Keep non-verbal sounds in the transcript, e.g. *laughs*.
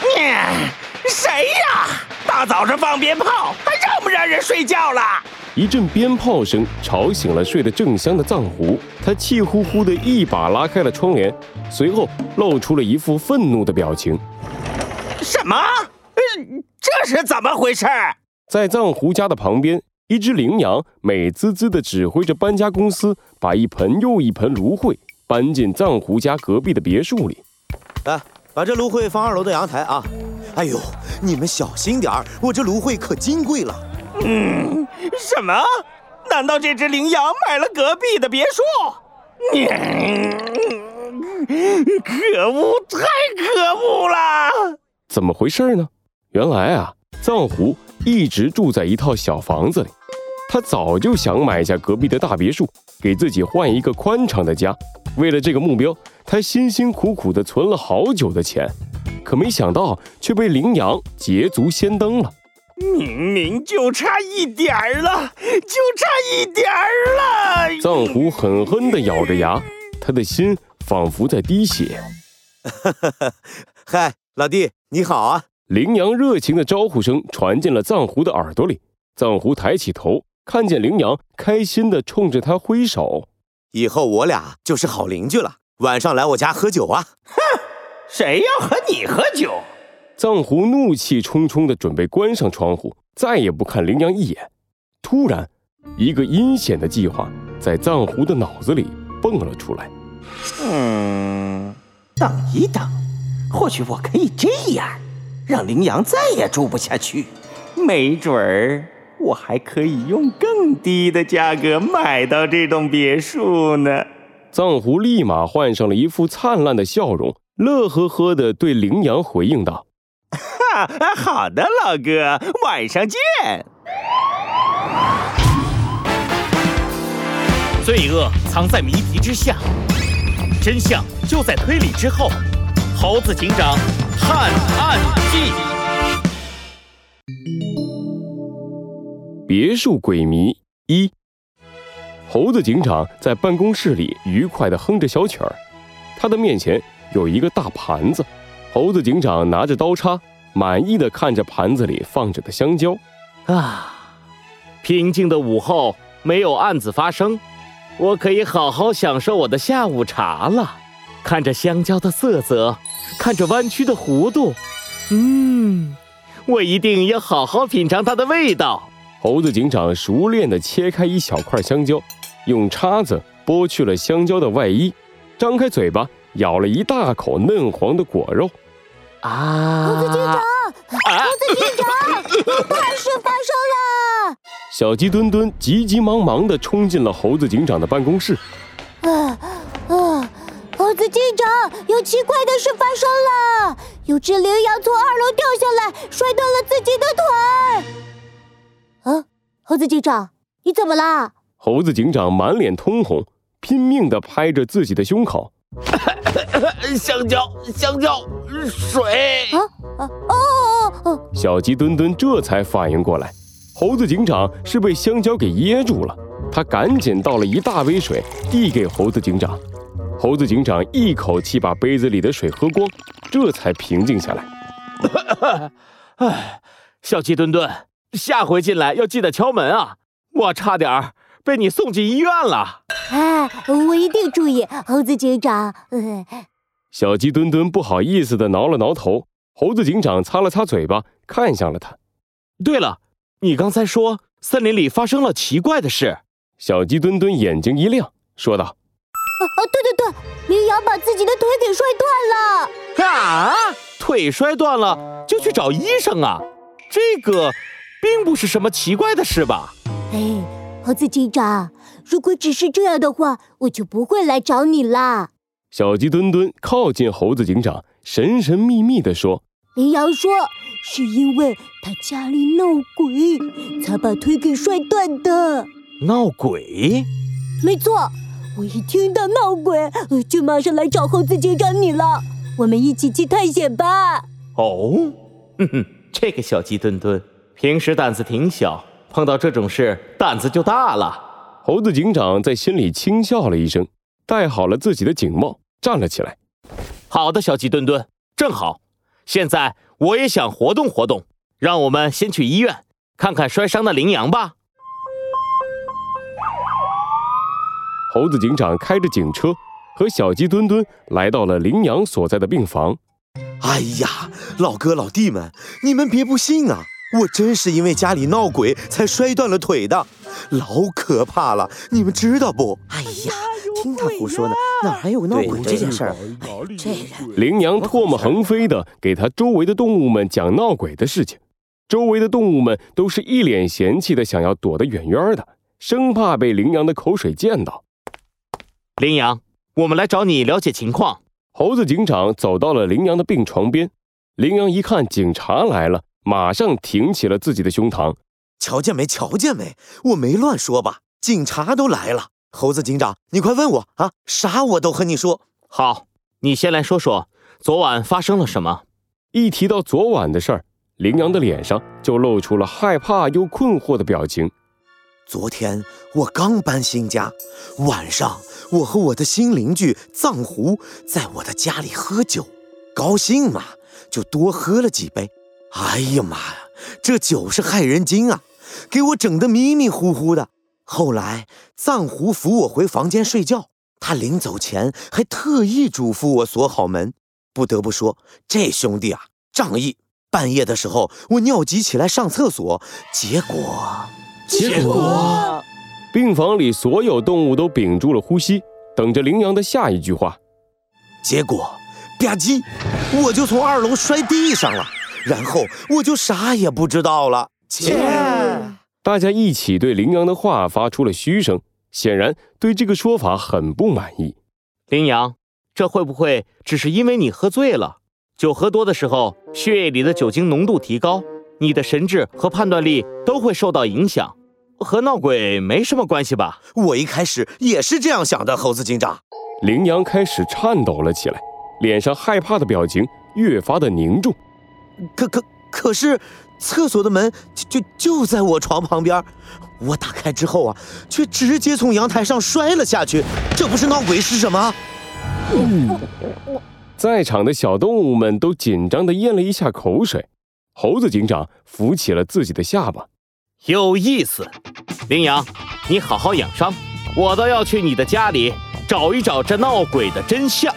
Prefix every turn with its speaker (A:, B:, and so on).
A: *laughs* 谁呀？大早上放鞭炮，还让不让人睡觉了？
B: 一阵鞭炮声吵醒了睡得正香的藏狐，他气呼呼的一把拉开了窗帘，随后露出了一副愤怒的表情。
A: 什么？这是怎么回事？
B: 在藏狐家的旁边，一只羚羊美滋滋的指挥着搬家公司，把一盆又一盆芦荟搬进藏狐家隔壁的别墅里。
C: 来，把这芦荟放二楼的阳台啊！哎呦，你们小心点儿，我这芦荟可金贵了。
A: 嗯，什么？难道这只羚羊买了隔壁的别墅？可恶，太可恶了！
B: 怎么回事呢？原来啊，藏狐一直住在一套小房子里，他早就想买下隔壁的大别墅，给自己换一个宽敞的家。为了这个目标，他辛辛苦苦地存了好久的钱，可没想到却被羚羊捷足先登了。
A: 明明就差一点儿了，就差一点儿了！
B: 藏狐狠狠地咬着牙，他的心仿佛在滴血。*laughs*
C: 嗨，老弟，你好啊！
B: 羚羊热情的招呼声传进了藏狐的耳朵里。藏狐抬起头，看见羚羊开心地冲着他挥手。
C: 以后我俩就是好邻居了，晚上来我家喝酒啊！
A: 哼，谁要和你喝酒？
B: 藏狐怒气冲冲地准备关上窗户，再也不看羚羊一眼。突然，一个阴险的计划在藏狐的脑子里蹦了出来。
A: 嗯，等一等，或许我可以这样，让羚羊再也住不下去。没准儿，我还可以用更低的价格买到这栋别墅呢。
B: 藏狐立马换上了一副灿烂的笑容，乐呵呵的对羚羊回应道。
A: 哈好的，老哥，晚上见。
D: 罪恶藏在谜题之下，真相就在推理之后。猴子警长探案记：
B: 别墅鬼谜一。猴子警长在办公室里愉快地哼着小曲儿，他的面前有一个大盘子，猴子警长拿着刀叉。满意的看着盘子里放着的香蕉，
D: 啊，平静的午后没有案子发生，我可以好好享受我的下午茶了。看着香蕉的色泽，看着弯曲的弧度，嗯，我一定要好好品尝它的味道。
B: 猴子警长熟练地切开一小块香蕉，用叉子剥去了香蕉的外衣，张开嘴巴咬了一大口嫩黄的果肉。
E: 啊！猴子警长，猴子警长，有大事发生了！
B: 小鸡墩墩急急忙忙地冲进了猴子警长的办公室。啊
E: 啊！猴子警长，有奇怪的事发生了！有只羚羊从二楼掉下来，摔断了自己的腿。啊！猴子警长，你怎么了？
B: 猴子警长满脸通红，拼命地拍着自己的胸口。*laughs*
D: 香蕉，香蕉，水！啊啊
B: 哦哦！小鸡墩墩这才反应过来，猴子警长是被香蕉给噎住了。他赶紧倒了一大杯水，递给猴子警长。猴子警长一口气把杯子里的水喝光，这才平静下来。*laughs*
D: 哎，小鸡墩墩，下回进来要记得敲门啊！我差点儿。被你送进医院了！哎，
E: 我一定注意，猴子警长。
B: 小鸡墩墩不好意思的挠了挠头，猴子警长擦了擦嘴巴，看向了他。
D: 对了，你刚才说森林里发生了奇怪的事。
B: 小鸡墩墩眼睛一亮，说道：“
E: 啊啊，对对对，羚羊把自己的腿给摔断了。
D: 啊，腿摔断了就去找医生啊？这个并不是什么奇怪的事吧？哎。”
E: 猴子警长，如果只是这样的话，我就不会来找你啦。
B: 小鸡墩墩靠近猴子警长，神神秘秘地说：“
E: 羚羊说，是因为他家里闹鬼，才把腿给摔断的。
D: 闹鬼？
E: 没错，我一听到闹鬼，就马上来找猴子警长你了。我们一起去探险吧。
D: 哦，哼哼，这个小鸡墩墩平时胆子挺小。碰到这种事，胆子就大了。
B: 猴子警长在心里轻笑了一声，戴好了自己的警帽，站了起来。
D: 好的，小鸡墩墩，正好。现在我也想活动活动，让我们先去医院看看摔伤的羚羊吧。
B: 猴子警长开着警车，和小鸡墩墩来到了羚羊所在的病房。
C: 哎呀，老哥老弟们，你们别不信啊！我真是因为家里闹鬼才摔断了腿的，老可怕了，你们知道不？
F: 哎呀，听他胡说呢，哪还有闹鬼这件事儿？哎，这人
B: 羚羊唾沫横飞的给他周围的动物们讲闹鬼的事情，周围的动物们都是一脸嫌弃的，想要躲得远远的，生怕被羚羊的口水溅到。
D: 羚羊，我们来找你了解情况。
B: 猴子警长走到了羚羊的病床边，羚羊一看警察来了，马上挺起了自己的胸膛。
C: 瞧见没？瞧见没？我没乱说吧？警察都来了。猴子警长，你快问我啊，啥我都和你说。
D: 好，你先来说说昨晚发生了什么。
B: 一提到昨晚的事儿，羚羊的脸上就露出了害怕又困惑的表情。
C: 昨天我刚搬新家，晚上我和我的新邻居藏狐在我的家里喝酒，高兴嘛，就多喝了几杯。哎呀妈呀，这酒是害人精啊，给我整得迷迷糊糊的。后来藏狐扶我回房间睡觉，他临走前还特意嘱咐我锁好门。不得不说，这兄弟啊，仗义。半夜的时候，我尿急起来上厕所，结果。
F: 结果，
B: 病房里所有动物都屏住了呼吸，等着羚羊的下一句话。
C: 结果，吧唧，我就从二楼摔地上了，然后我就啥也不知道了。切！
B: 大家一起对羚羊的话发出了嘘声，显然对这个说法很不满意。
D: 羚羊，这会不会只是因为你喝醉了？酒喝多的时候，血液里的酒精浓度提高，你的神智和判断力都会受到影响。和闹鬼没什么关系吧？
C: 我一开始也是这样想的，猴子警长。
B: 羚羊开始颤抖了起来，脸上害怕的表情越发的凝重。
C: 可可可是，厕所的门就就就在我床旁边，我打开之后啊，却直接从阳台上摔了下去。这不是闹鬼是什么？
B: 在场的小动物们都紧张的咽了一下口水。猴子警长扶起了自己的下巴。
D: 有意思，羚羊，你好好养伤，我倒要去你的家里找一找这闹鬼的真相。